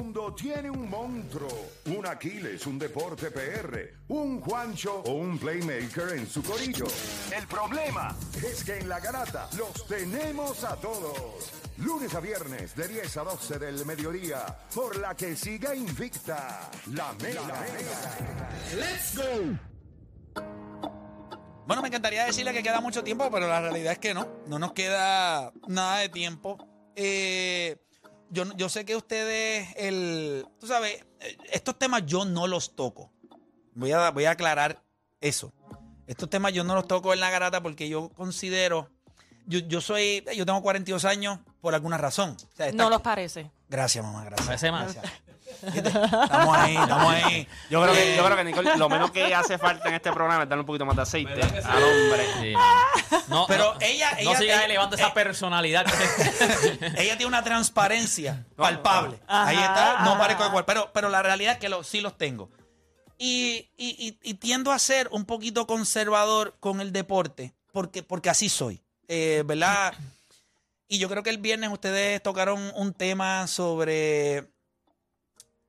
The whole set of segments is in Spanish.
Mundo tiene un monstruo, un Aquiles, un deporte PR, un Juancho o un playmaker en su corillo. El problema es que en la garata los tenemos a todos. Lunes a viernes de 10 a 12 del mediodía, por la que siga invicta la mega. Let's go. Bueno, me encantaría decirle que queda mucho tiempo, pero la realidad es que no. No nos queda nada de tiempo. Eh, yo, yo sé que ustedes, el, tú sabes, eh, estos temas yo no los toco. Voy a, voy a aclarar eso. Estos temas yo no los toco en la garata porque yo considero, yo, yo soy, yo tengo 42 años por alguna razón. O sea, esta- No los parece. Gracias, mamá, gracias. Parece más. ¿Viste? Estamos ahí, estamos ahí. Yo creo, que, Eh, yo creo que, Nicole, lo menos que hace falta en este programa es darle un poquito más de aceite al hombre. Sí, no, Pero no, ella- No ella- sigas ella- elevando eh, esa personalidad. Ella tiene una transparencia palpable. Ahí está, no parezco igual. Pero, pero la realidad es que lo- sí los tengo. Y, y- y- y tiendo a ser un poquito conservador con el deporte, porque, porque así soy. Eh, ¿Verdad? Y yo creo que el viernes ustedes tocaron un tema sobre.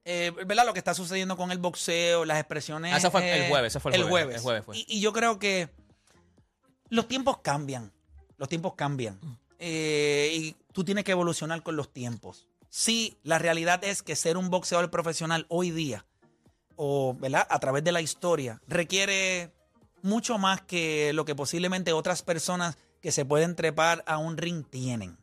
Eh, ¿Verdad? Lo que está sucediendo con el boxeo, las expresiones. Ah, ese fue el eh, jueves, ese fue el el jueves, jueves. el jueves fue. Y, y yo creo que los tiempos cambian. Los tiempos cambian. Eh, y tú tienes que evolucionar con los tiempos. Sí, la realidad es que ser un boxeador profesional hoy día, o ¿verdad? a través de la historia, requiere mucho más que lo que posiblemente otras personas que se pueden trepar a un ring tienen.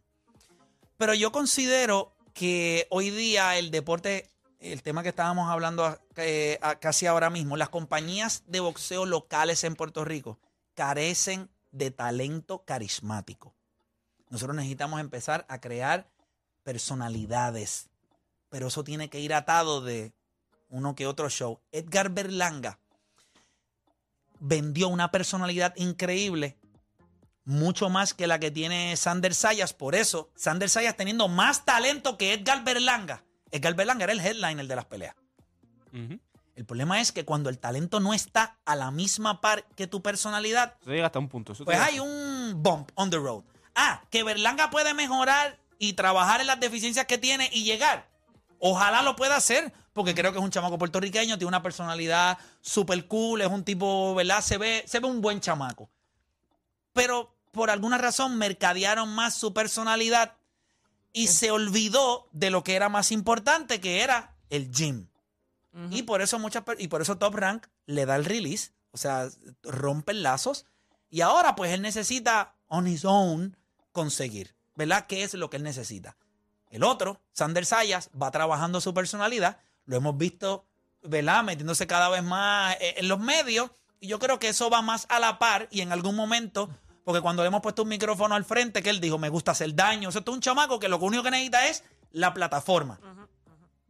Pero yo considero que hoy día el deporte, el tema que estábamos hablando a- eh, a- casi ahora mismo, las compañías de boxeo locales en Puerto Rico carecen de talento carismático. Nosotros necesitamos empezar a crear personalidades, pero eso tiene que ir atado de uno que otro show. Edgar Berlanga vendió una personalidad increíble, mucho más que la que tiene Sander Sayas. Por eso, Sander Sayas teniendo más talento que Edgar Berlanga. Edgar Berlanga era el headliner de las peleas. El problema es que cuando el talento no está a la misma par que tu personalidad, llega hasta un punto. eso pues hay un bump on the road. Ah, que Berlanga puede mejorar y trabajar en las deficiencias que tiene y llegar. Ojalá lo pueda hacer, porque creo que es un chamaco puertorriqueño, tiene una personalidad súper cool, es un tipo, ¿verdad? Se ve, se ve un buen chamaco. Pero por alguna razón mercadearon más su personalidad y se olvidó de lo que era más importante, que era el gym. Y por eso muchas y por eso Top Rank le da el release, o sea, rompe lazos y ahora pues él necesita on his own conseguir, ¿verdad? ¿Qué es lo que él necesita? El otro, Sander Sayas, va trabajando su personalidad, lo hemos visto, ¿verdad? Metiéndose cada vez más eh, en los medios y yo creo que eso va más a la par y en algún momento, porque cuando le hemos puesto un micrófono al frente, que él dijo, me gusta hacer daño, o sea, esto es un chamaco que lo único que necesita es la plataforma.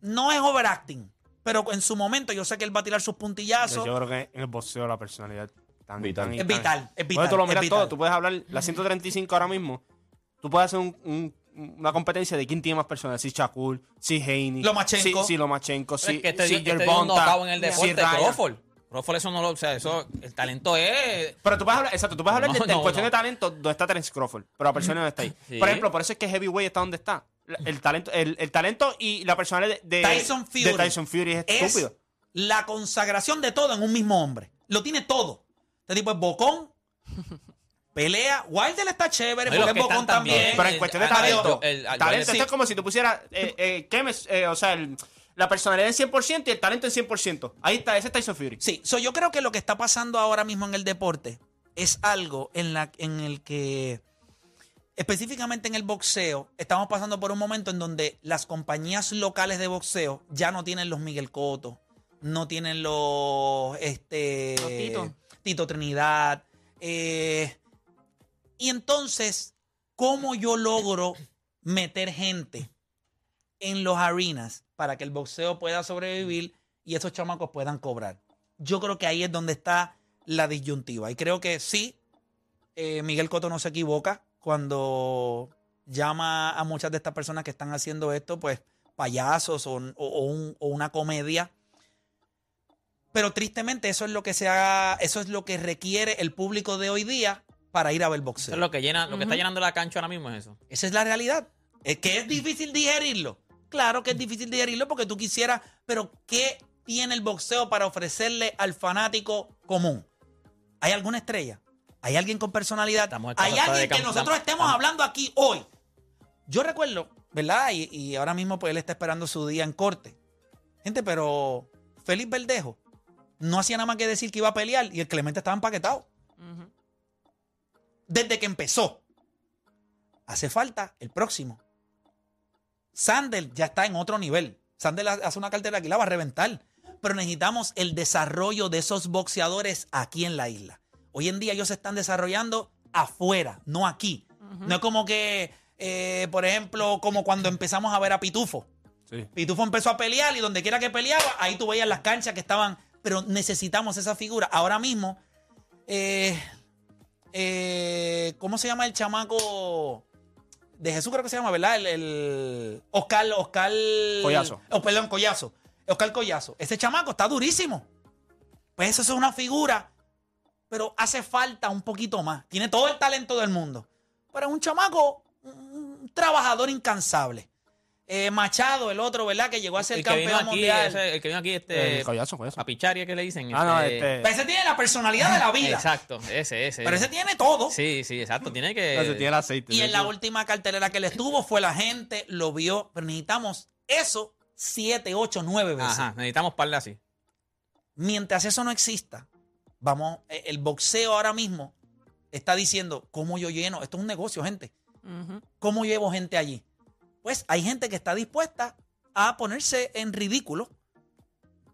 No es overacting, pero en su momento yo sé que él va a tirar sus puntillazos. Yo creo que en el boxeo la personalidad tan Vital. tan- Es tan- vital, es vital. tú lo miras vital. todo. Tú puedes hablar, la 135 ahora mismo, tú puedes hacer un- un- una competencia de quién tiene más personas. Si Shakur, si Haney. Lomachenko. Si, si Lomachenko, si, es que este, si este knockout en el si deporte, Ryan. Crawford. Crawford eso no lo, o sea, eso, el talento es... Pero tú puedes hablar, exacto, tú puedes hablar No, de, de no, cuestión no. de talento donde está Terence Crawford, pero la persona no está ahí. Sí. Por ejemplo, por eso es que Heavyweight está donde está. El talento, el, el talento y la personalidad de, de Tyson Fury. de Tyson Fury es es estúpido. la consagración de todo en un mismo hombre. Lo tiene todo. Este tipo es bocón, pelea. Wilder está chévere porque es bocón también. también. Pero en cuestión de Ah, talento, el- el- talento el- esto sí. es como si tú pusieras eh, eh, Kemes, eh, o sea, el, la personalidad en 100% y el talento en 100%. Ahí está, ese es Tyson Fury. Sí, so yo creo que lo que está pasando ahora mismo en el deporte es algo en, la, en el que, específicamente en el boxeo, estamos pasando por un momento en donde las compañías locales de boxeo ya no tienen los Miguel Cotto, no tienen los este, Los Tito. Tito Trinidad. eh, y entonces, ¿cómo yo logro meter gente en los arenas para que el boxeo pueda sobrevivir y esos chamacos puedan cobrar? Yo creo que ahí es donde está la disyuntiva. Y creo que sí, eh, Miguel Cotto no se equivoca cuando llama a muchas de estas personas que están haciendo esto, pues payasos o, o- o un- o una comedia. Pero tristemente eso es lo que se haga, eso es lo que requiere el público de hoy día para ir a ver boxeo. Eso es lo que llena, lo que está llenando la cancha ahora mismo es eso. Esa es la realidad. Es que es difícil digerirlo. Claro que es difícil digerirlo porque tú quisieras, pero ¿qué tiene el boxeo para ofrecerle al fanático común? ¿Hay alguna estrella? ¿Hay alguien con personalidad? ¿Hay alguien que nosotros estamos- estemos hablando aquí hoy? Yo recuerdo, ¿verdad? Y, y ahora mismo pues él está esperando su día en corte. Gente, pero Félix Verdejo no hacía nada más que decir que iba a pelear y el Clemente estaba empaquetado desde que empezó. Hace falta el próximo. Sandel ya está en otro nivel. Sandel ha- hace una cartera aquí, la va a reventar. Pero necesitamos el desarrollo de esos boxeadores aquí en la isla. Hoy en día ellos se están desarrollando afuera, no aquí. No es como que, eh, por ejemplo, como cuando empezamos a ver a Pitufo. Sí. Pitufo empezó a pelear y donde quiera que peleaba, ahí tú veías las canchas que estaban. Pero necesitamos esa figura. Ahora mismo, eh, eh, ¿cómo se llama el chamaco de Jesús? Creo que se llama, ¿verdad? El, el Oscar, Oscar. Collazo. Oh, perdón, Collazo. Oscar Collazo. Ese chamaco está durísimo. Pues eso es una figura, pero hace falta un poquito más. Tiene todo el talento del mundo. Pero es un chamaco, un trabajador incansable. Eh, Machado, el otro, ¿verdad? Que llegó a ser El campeón aquí, mundial. ese- el que vino aquí, este. El collazo, collazo. A picharia que le dicen. Ah, no, este- este. Pero ese tiene la personalidad de la vida. Exacto, ese, ese. Pero ese tiene todo. Sí, sí, exacto. Tiene que. No, se tiene el aceite. Y en la última cartelera que le estuvo fue la gente, lo vio. Pero necesitamos eso siete, ocho, nueve veces. Ajá, necesitamos parle así. Mientras eso no exista, vamos, eh, el boxeo ahora mismo está diciendo, ¿cómo yo lleno? Esto es un negocio, gente. ¿Cómo llevo gente allí? Pues hay gente que está dispuesta a ponerse en ridículo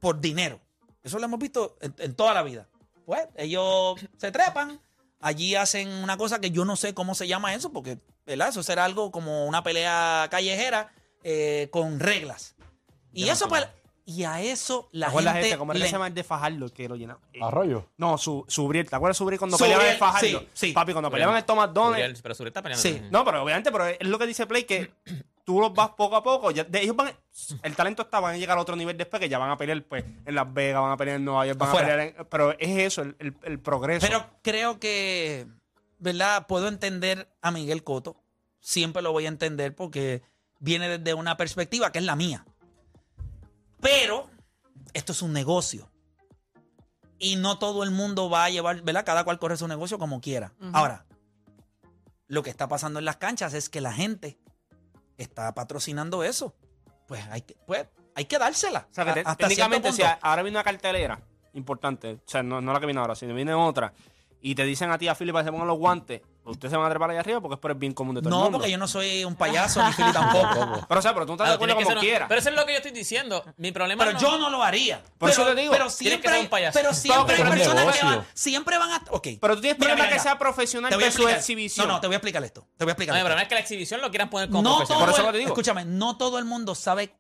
por dinero. Eso lo hemos visto en, en toda la vida. Pues ellos se trepan, allí hacen una cosa que yo no sé cómo se llama eso, porque ¿verdad? eso será algo como una pelea callejera eh, con reglas. Y eso, pues, y a eso la ¿Te acuerdas gente. que le- se llama el de Fajardo que lo llenaba? Eh, Arroyo. No, su, Subriel. ¿Te acuerdas de Subriel cuando Subriel, peleaban el Fajardo? sí, sí. Papi, cuando Subriel. peleaban el Thomas Donner. Uriel, Pero Suri está peleando. Sí. No, pero obviamente, pero es lo que dice Play, que tú los vas poco a poco. ya- de ellos van, el talento está, van a llegar a otro nivel después, que ya van a pelear pues, en Las Vegas, van a pelear en Nueva York, van Afuera. a pelear en, Pero es eso, el, el- el progreso. Pero creo que, ¿verdad? Puedo entender a Miguel Coto. Siempre lo voy a entender porque viene desde una perspectiva que es la mía. Pero esto es un negocio. Y no todo el mundo va a llevar, ¿verdad? Cada cual corre su negocio como quiera. Ahora, lo que está pasando en las canchas es que la gente está patrocinando eso. Pues hay que, pues, hay que dársela. o sea, que a- técnicamente, si ahora viene una cartelera importante, o sea, no, no la que viene ahora, sino viene otra, y te dicen a ti, a Philip, que se pongan los guantes, ustedes se van a trepar allá arriba porque es por el bien común de todo el No, mundo. porque yo no soy un payaso ni Philly tampoco. Pero, o sea, pero tú estás de Claro, acuerdo que como ser quieras. Pero eso es lo que yo estoy diciendo. Mi problema Pero no- yo no lo haría. Por eso pero, te digo, Pero que siempre, ser hay- un payaso. pero siempre hay Pero personas que van, siempre van a. Ok. Pero tú tienes Mira, problema mira, que sea profesional Te voy a versus explicar. exhibición. No, no, te voy a explicar esto. Te voy a explicar No, mi esto. problema es que la exhibición lo quieran poner como No profesional. todo Por eso el- lo te digo. Escúchame, no todo el mundo sabe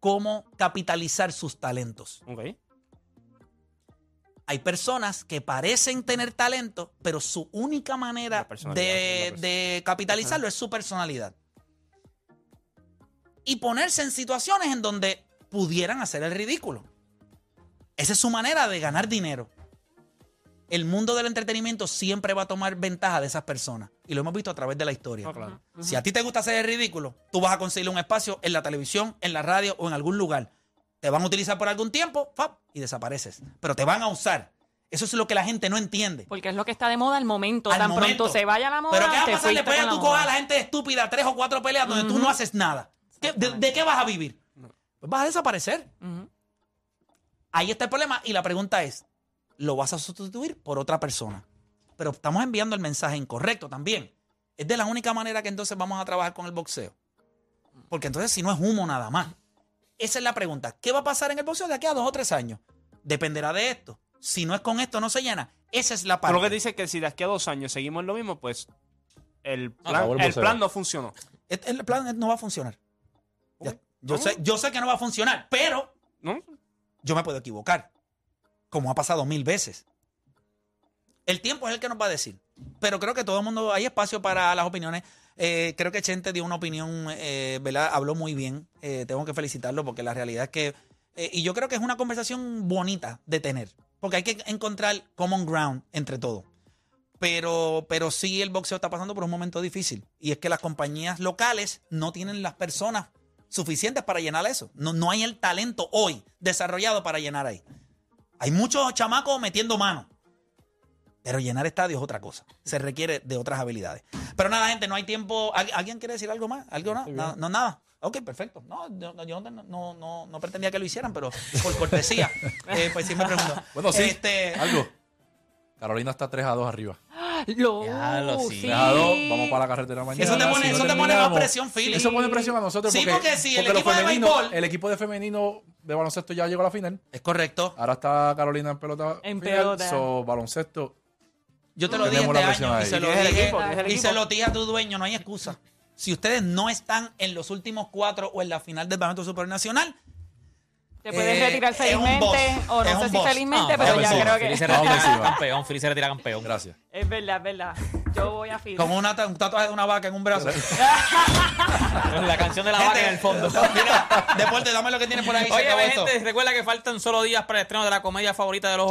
cómo capitalizar sus talentos. Ok. Hay personas que parecen tener talento, pero su única manera de, capitalizarlo es su personalidad. Y ponerse en situaciones en donde pudieran hacer el ridículo. Esa es su manera de ganar dinero. El mundo del entretenimiento siempre va a tomar ventaja de esas personas. Y lo hemos visto a través de la historia. Claro. Si a ti te gusta hacer el ridículo, tú vas a conseguir un espacio en la televisión, en la radio o en algún lugar. Te van a utilizar por algún tiempo, ¡fap! y desapareces. Pero te van a usar. Eso es lo que la gente no entiende. Porque es lo que está de moda al momento. Al Tan momento. pronto se vaya la moda, Pero ¿qué va a pasar la tú cojas a moda. la gente estúpida tres o cuatro peleas donde tú no haces nada? ¿Qué- de, de qué vas a vivir? pues vas a desaparecer. Ahí está el problema y la pregunta es, ¿lo vas a sustituir por otra persona? Pero estamos enviando el mensaje incorrecto también. Es de la única manera que entonces vamos a trabajar con el boxeo. Porque entonces si no es humo nada más. Esa es la pregunta. ¿Qué va a pasar en el boxeo de aquí a dos o tres años? Dependerá de esto. Si no es con esto, no se llena. Esa es la parte. lo que dice que si de aquí a dos años seguimos lo mismo, pues el plan, acabó el plan no funcionó. El plan no va a funcionar. Ya. Yo, sé, yo sé que no va a funcionar, pero ¿No? yo me puedo equivocar. Como ha pasado mil veces. El tiempo es el que nos va a decir. Pero creo que todo el mundo, hay espacio para las opiniones. Eh, creo que Chente dio una opinión, eh, ¿verdad? Habló muy bien. Eh, tengo que felicitarlo porque la realidad es que. eh, y yo creo que es una conversación bonita de tener. Porque hay que encontrar common ground entre todos. Pero, pero sí el boxeo está pasando por un momento difícil. Y es que las compañías locales no tienen las personas suficientes para llenar eso. No, no hay el talento hoy desarrollado para llenar ahí. Hay muchos chamacos metiendo mano. Pero llenar estadios es otra cosa. Se requiere de otras habilidades. Pero nada, gente, no hay tiempo. ¿Al- ¿Alguien quiere decir algo más? ¿Algo no? No, no, nada. Ok, perfecto. No, yo, yo no, no, no- no pretendía que lo hicieran, pero por cortesía, eh, pues sí me pregunto. Bueno, sí. Este, Algo. Carolina está 3 a 2 arriba. Lo, Ya lo sí. 3 a 2, vamos para la carretera mañana. Eso te pone- Si eso te pone terminamos- más presión, Philly. Eso pone presión a nosotros. Sí, porque si el equipo de femenino- béisbol- El equipo de femenino de baloncesto ya llegó a la final. es correcto. Ahora está Carolina en pelota. En final, pelota. so, baloncesto. Yo te lo dije este año y se lo ¿Quién es el dije, y se lo dije a tu dueño, no hay excusa. Si ustedes no están en los últimos cuatro o en la final del Baloncesto Super Nacional, Te puedes Eh, retirar felizmente, o no sé si felizmente, No, pero ya creo que se Vamos retira campeón. Philly se retira campeón. Gracias. es verdad, es verdad. Yo voy a con una, un tatuaje de una vaca en un brazo. La canción de la vaca en el fondo. Mira, deporte, dame lo que tienes por ahí. se Oye, esto. gente, recuerda que faltan solo días para el estreno de la comedia favorita de los